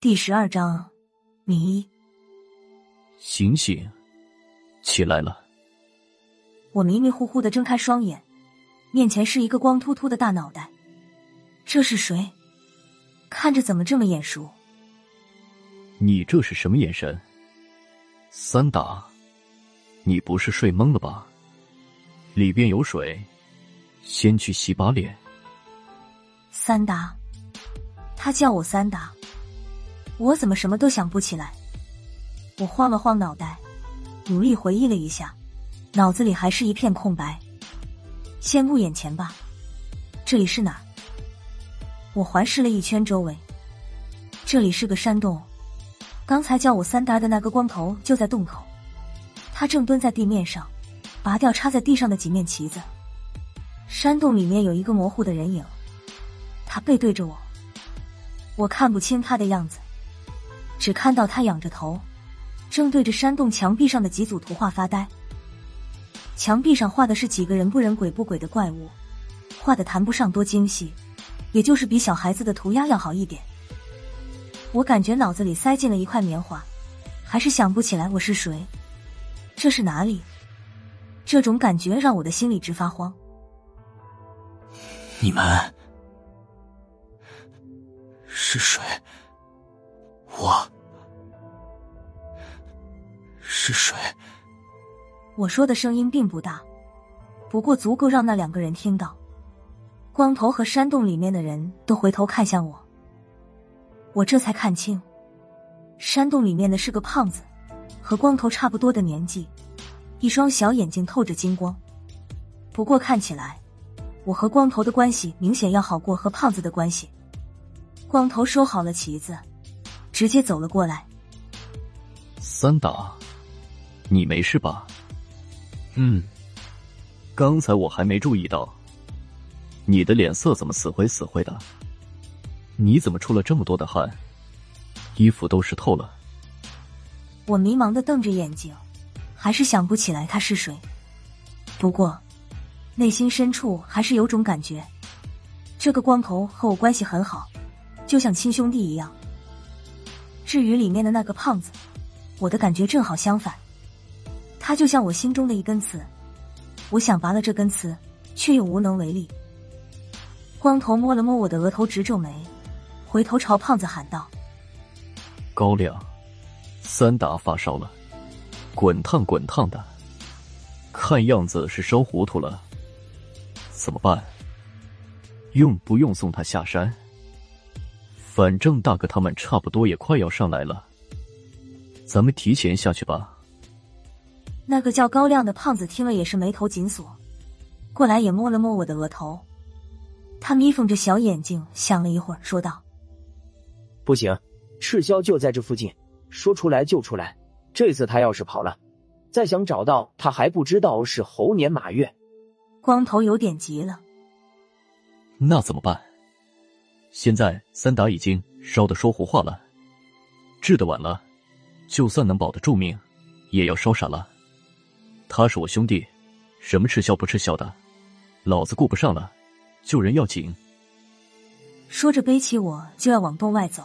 第十二章，迷。醒醒，起来了！我迷迷糊糊的睁开双眼，面前是一个光秃秃的大脑袋。这是谁？看着怎么这么眼熟？你这是什么眼神？三打，你不是睡懵了吧？里边有水，先去洗把脸。三打，他叫我三达，我怎么什么都想不起来？我晃了晃脑袋，努力回忆了一下，脑子里还是一片空白。先顾眼前吧，这里是哪儿？我环视了一圈周围，这里是个山洞。刚才叫我三达的那个光头就在洞口，他正蹲在地面上。拔掉插在地上的几面旗子，山洞里面有一个模糊的人影，他背对着我，我看不清他的样子，只看到他仰着头，正对着山洞墙壁上的几组图画发呆。墙壁上画的是几个人不人鬼不鬼的怪物，画的谈不上多精细，也就是比小孩子的涂鸦要好一点。我感觉脑子里塞进了一块棉花，还是想不起来我是谁，这是哪里？这种感觉让我的心里直发慌。你们是谁？我是谁？我说的声音并不大，不过足够让那两个人听到。光头和山洞里面的人都回头看向我，我这才看清，山洞里面的是个胖子，和光头差不多的年纪。一双小眼睛透着金光，不过看起来我和光头的关系明显要好过和胖子的关系。光头收好了旗子，直接走了过来。三打，你没事吧？嗯，刚才我还没注意到，你的脸色怎么死灰死灰的？你怎么出了这么多的汗？衣服都湿透了。我迷茫的瞪着眼睛。还是想不起来他是谁，不过内心深处还是有种感觉，这个光头和我关系很好，就像亲兄弟一样。至于里面的那个胖子，我的感觉正好相反，他就像我心中的一根刺，我想拔了这根刺，却又无能为力。光头摸了摸我的额头，直皱眉，回头朝胖子喊道：“高粱，三打发烧了。”滚烫滚烫的，看样子是烧糊涂了。怎么办？用不用送他下山？反正大哥他们差不多也快要上来了，咱们提前下去吧。那个叫高亮的胖子听了也是眉头紧锁，过来也摸了摸我的额头。他眯缝着小眼睛，想了一会儿，说道：“不行，赤霄就在这附近，说出来就出来。”这次他要是跑了，再想找到他还不知道是猴年马月。光头有点急了，那怎么办？现在三达已经烧得说胡话了，治得晚了，就算能保得住命，也要烧傻了。他是我兄弟，什么吃消不吃消的，老子顾不上了，救人要紧。说着背起我就要往洞外走，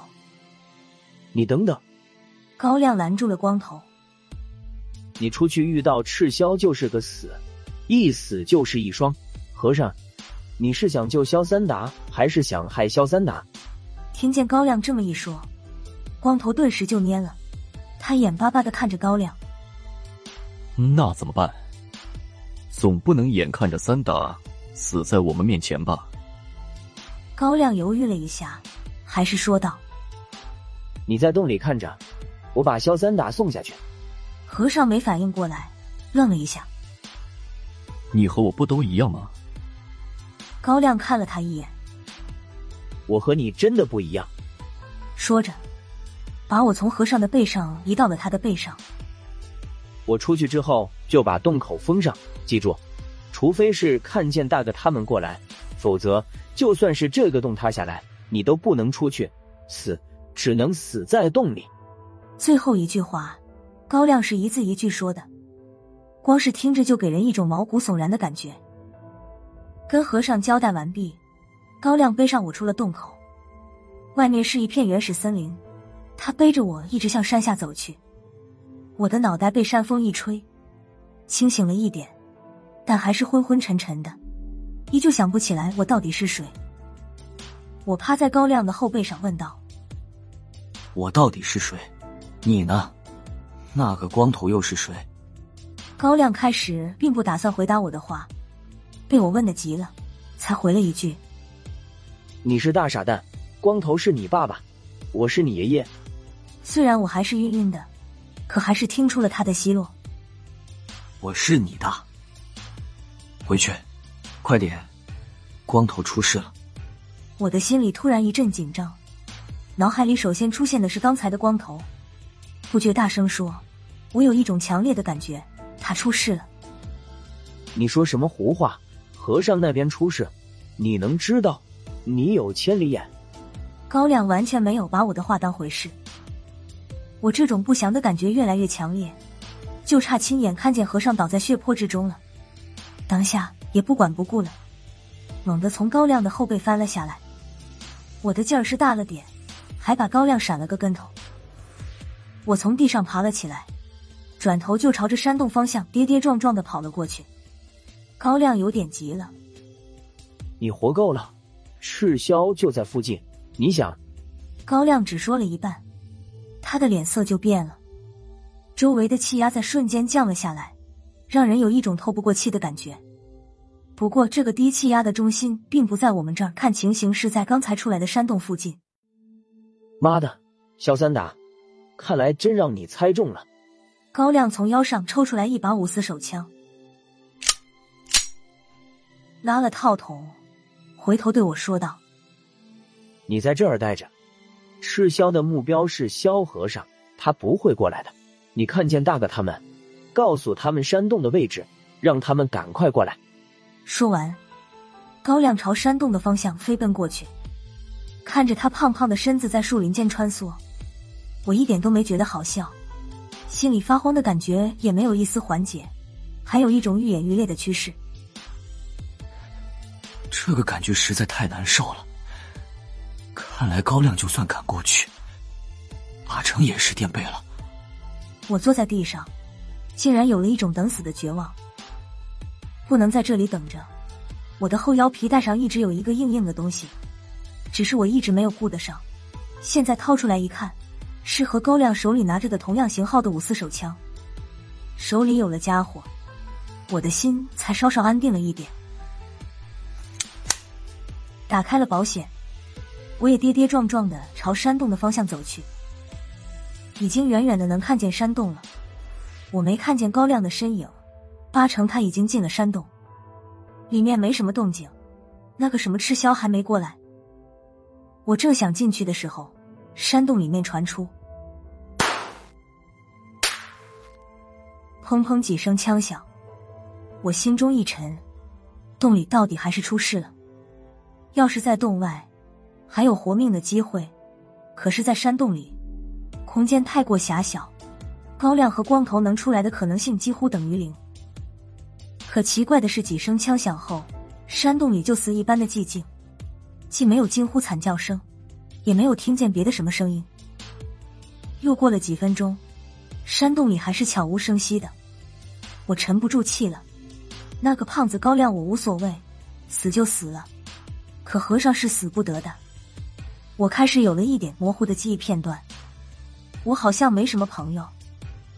你等等。高亮拦住了光头：“你出去遇到赤霄就是个死，一死就是一双。和尚，你是想救萧三达，还是想害萧三达？”听见高亮这么一说，光头顿时就蔫了，他眼巴巴的看着高亮：“那怎么办？总不能眼看着三达死在我们面前吧？”高亮犹豫了一下，还是说道：“你在洞里看着。”我把萧三达送下去。和尚没反应过来，愣了一下。你和我不都一样吗？高亮看了他一眼。我和你真的不一样。说着，把我从和尚的背上移到了他的背上。我出去之后就把洞口封上，记住，除非是看见大哥他们过来，否则就算是这个洞塌下来，你都不能出去，死只能死在洞里。最后一句话，高亮是一字一句说的，光是听着就给人一种毛骨悚然的感觉。跟和尚交代完毕，高亮背上我出了洞口，外面是一片原始森林，他背着我一直向山下走去。我的脑袋被山风一吹，清醒了一点，但还是昏昏沉沉的，依旧想不起来我到底是谁。我趴在高亮的后背上问道：“我到底是谁？你呢？那个光头又是谁？”高亮开始并不打算回答我的话，被我问的急了，才回了一句：“你是大傻蛋，光头是你爸爸，我是你爷爷。”虽然我还是晕晕的，可还是听出了他的奚落。我是你的，回去，快点，光头出事了。我的心里突然一阵紧张，脑海里首先出现的是刚才的光头，不觉大声说：“我有一种强烈的感觉，他出事了。”你说什么胡话？和尚那边出事，你能知道？你有千里眼。高亮完全没有把我的话当回事。我这种不祥的感觉越来越强烈，就差亲眼看见和尚倒在血泊之中了。当下也不管不顾了，猛地从高亮的后背翻了下来。我的劲儿是大了点，还把高亮闪了个跟头。我从地上爬了起来，转头就朝着山洞方向跌跌撞撞的跑了过去。高亮有点急了：“你活够了，赤霄就在附近，你想？”高亮只说了一半。他的脸色就变了，周围的气压在瞬间降了下来，让人有一种透不过气的感觉。不过，这个低气压的中心并不在我们这儿，看情形是在刚才出来的山洞附近。妈的，小三打，看来真让你猜中了。高亮从腰上抽出来一把五四手枪，拉了套筒，回头对我说道：“你在这儿待着。”赤霄的目标是萧和尚，他不会过来的。你看见大哥他们，告诉他们山洞的位置，让他们赶快过来。说完，高亮朝山洞的方向飞奔过去。看着他胖胖的身子在树林间穿梭，我一点都没觉得好笑，心里发慌的感觉也没有一丝缓解，还有一种愈演愈烈的趋势。这个感觉实在太难受了。看来高亮就算赶过去，八成也是垫背了。我坐在地上，竟然有了一种等死的绝望。不能在这里等着，我的后腰皮带上一直有一个硬硬的东西，只是我一直没有顾得上。现在掏出来一看，是和高亮手里拿着的同样型号的五四手枪。手里有了家伙，我的心才稍稍安定了一点。打开了保险。我也跌跌撞撞的朝山洞的方向走去，已经远远的能看见山洞了。我没看见高亮的身影，八成他已经进了山洞。里面没什么动静，那个什么赤霄还没过来。我正想进去的时候，山洞里面传出砰砰几声枪响，我心中一沉，洞里到底还是出事了。要是在洞外。还有活命的机会，可是，在山洞里，空间太过狭小，高亮和光头能出来的可能性几乎等于零。可奇怪的是，几声枪响后，山洞里就死一般的寂静，既没有惊呼惨叫声，也没有听见别的什么声音。又过了几分钟，山洞里还是悄无声息的。我沉不住气了。那个胖子高亮，我无所谓，死就死了，可和尚是死不得的。我开始有了一点模糊的记忆片段，我好像没什么朋友。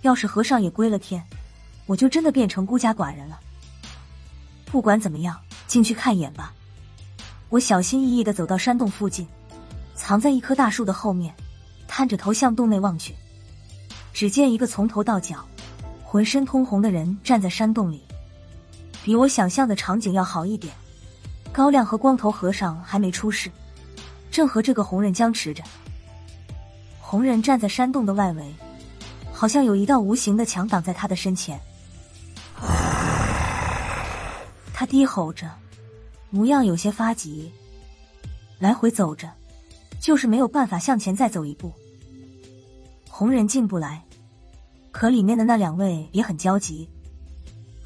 要是和尚也归了天，我就真的变成孤家寡人了。不管怎么样，进去看一眼吧。我小心翼翼的走到山洞附近，藏在一棵大树的后面，探着头向洞内望去。只见一个从头到脚浑身通红的人站在山洞里，比我想象的场景要好一点。高亮和光头和尚还没出事。正和这个红人僵持着，红人站在山洞的外围，好像有一道无形的墙挡在他的身前。他低吼着，模样有些发急，来回走着，就是没有办法向前再走一步。红人进不来，可里面的那两位也很焦急。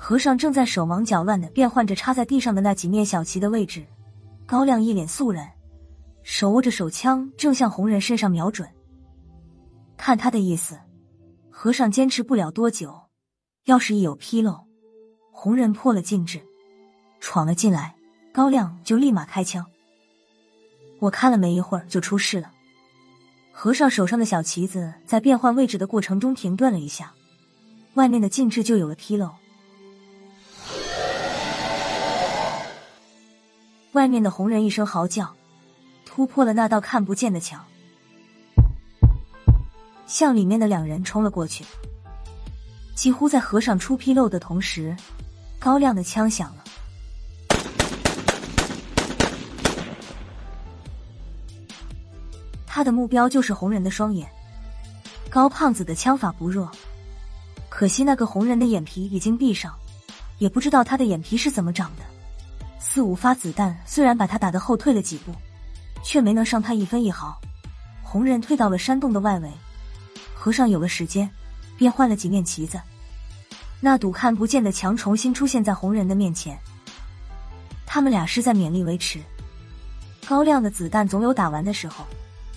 和尚正在手忙脚乱的变换着插在地上的那几面小旗的位置。高亮一脸肃然。手握着手枪，正向红人身上瞄准。看他的意思，和尚坚持不了多久。要是一有纰漏，红人破了禁制，闯了进来，高亮就立马开枪。我看了没一会儿就出事了。和尚手上的小旗子在变换位置的过程中停顿了一下，外面的禁制就有了纰漏。外面的红人一声嚎叫，突破了那道看不见的墙，向里面的两人冲了过去。几乎在和尚出纰漏的同时，高亮的枪响了。他的目标就是红人的双眼。高胖子的枪法不弱，可惜那个红人的眼皮已经闭上，也不知道他的眼皮是怎么长的。四五发子弹虽然把他打得后退了几步，却没能伤他一分一毫。红人退到了山洞的外围，和尚有了时间，便换了几面旗子。那堵看不见的墙重新出现在红人的面前。他们俩是在勉力维持。高亮的子弹总有打完的时候。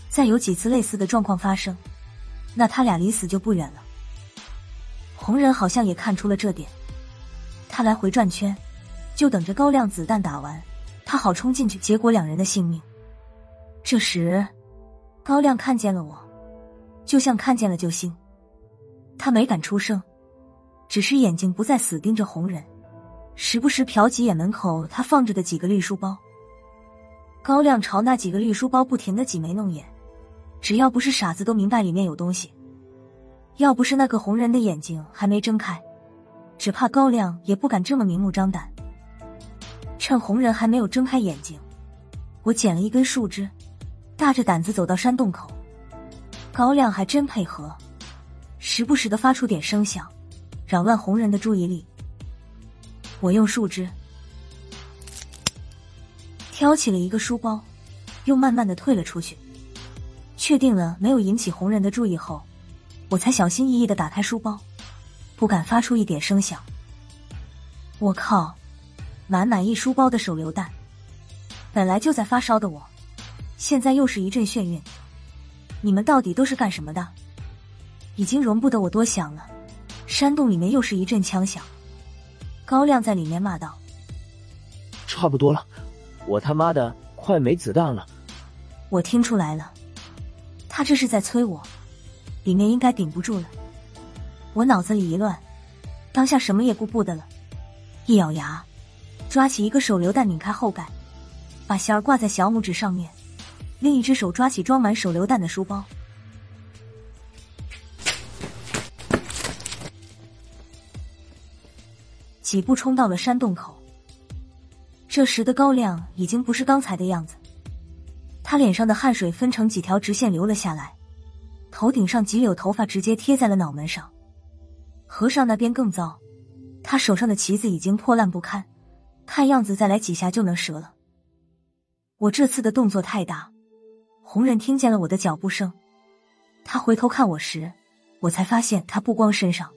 再有几次类似的状况发生，那他俩离死就不远了。红人好像也看出了这点，他来回转圈，就等着高亮子弹打完，他好冲进去结果两人的性命。这时，高亮看见了我，就像看见了救星，他没敢出声，只是眼睛不再死盯着红人，时不时瞟几眼门口他放着的几个绿书包。高亮朝那几个绿书包不停的挤眉弄眼。只要不是傻子，都明白里面有东西。要不是那个红人的眼睛还没睁开，只怕高亮也不敢这么明目张胆。趁红人还没有睁开眼睛，我捡了一根树枝，大着胆子走到山洞口。高亮还真配合，时不时的发出点声响，扰乱红人的注意力。我用树枝挑起了一个书包，又慢慢的退了出去。确定了没有引起红人的注意后，我才小心翼翼的打开书包，不敢发出一点声响。我靠，满满一书包的手榴弹！本来就在发烧的我，现在又是一阵眩晕。你们到底都是干什么的？已经容不得我多想了。山洞里面又是一阵枪响，高亮在里面骂道：“差不多了，我他妈的快没子弹了！”我听出来了。他这是在催我，里面应该顶不住了。我脑子里一乱，当下什么也顾不得了，一咬牙，抓起一个手榴弹，拧开后盖，把弦儿挂在小拇指上面，另一只手抓起装满手榴弹的书包，几步冲到了山洞口。这时的高亮已经不是刚才的样子。他脸上的汗水分成几条直线流了下来，头顶上几绺头发直接贴在了脑门上。和尚那边更糟，他手上的旗子已经破烂不堪，看样子再来几下就能折了。我这次的动作太大，红人听见了我的脚步声，他回头看我时，我才发现他不光身上，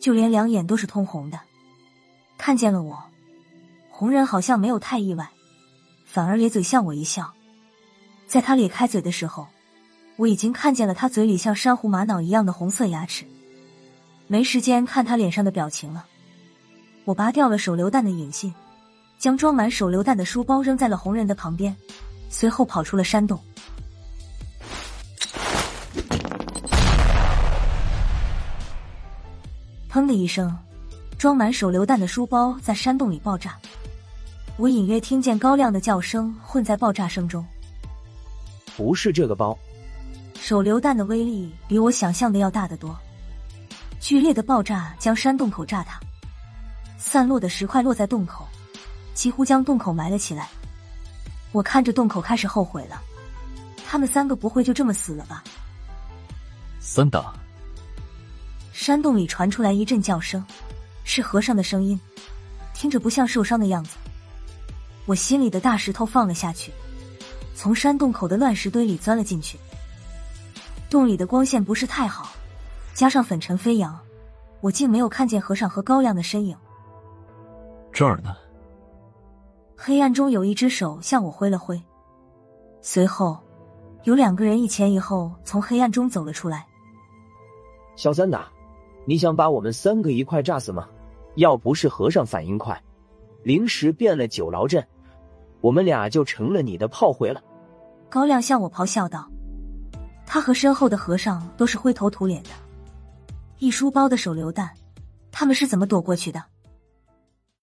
就连两眼都是通红的。看见了我，红人好像没有太意外，反而咧嘴向我一笑。在他咧开嘴的时候，我已经看见了他嘴里像珊瑚玛瑙一样的红色牙齿。没时间看他脸上的表情了，我拔掉了手榴弹的引信，将装满手榴弹的书包扔在了红人的旁边，随后跑出了山洞。砰的一声，装满手榴弹的书包在山洞里爆炸。我隐约听见高亮的叫声混在爆炸声中。不是这个包，手榴弹的威力比我想象的要大得多。剧烈的爆炸将山洞口炸塌，散落的石块落在洞口，几乎将洞口埋了起来。我看着洞口开始后悔了，他们三个不会就这么死了吧？三打，山洞里传出来一阵叫声，是和尚的声音，听着不像受伤的样子。我心里的大石头放了下去。从山洞口的乱石堆里钻了进去，洞里的光线不是太好，加上粉尘飞扬，我竟没有看见和尚和高亮的身影。这儿呢？黑暗中有一只手向我挥了挥，随后有两个人一前一后从黑暗中走了出来，小三呐，你想把我们三个一块炸死吗？要不是和尚反应快，临时变了九牢阵，我们俩就成了你的炮灰了。高亮向我咆哮道：“他和身后的和尚都是灰头土脸的，一书包的手榴弹，他们是怎么躲过去的？”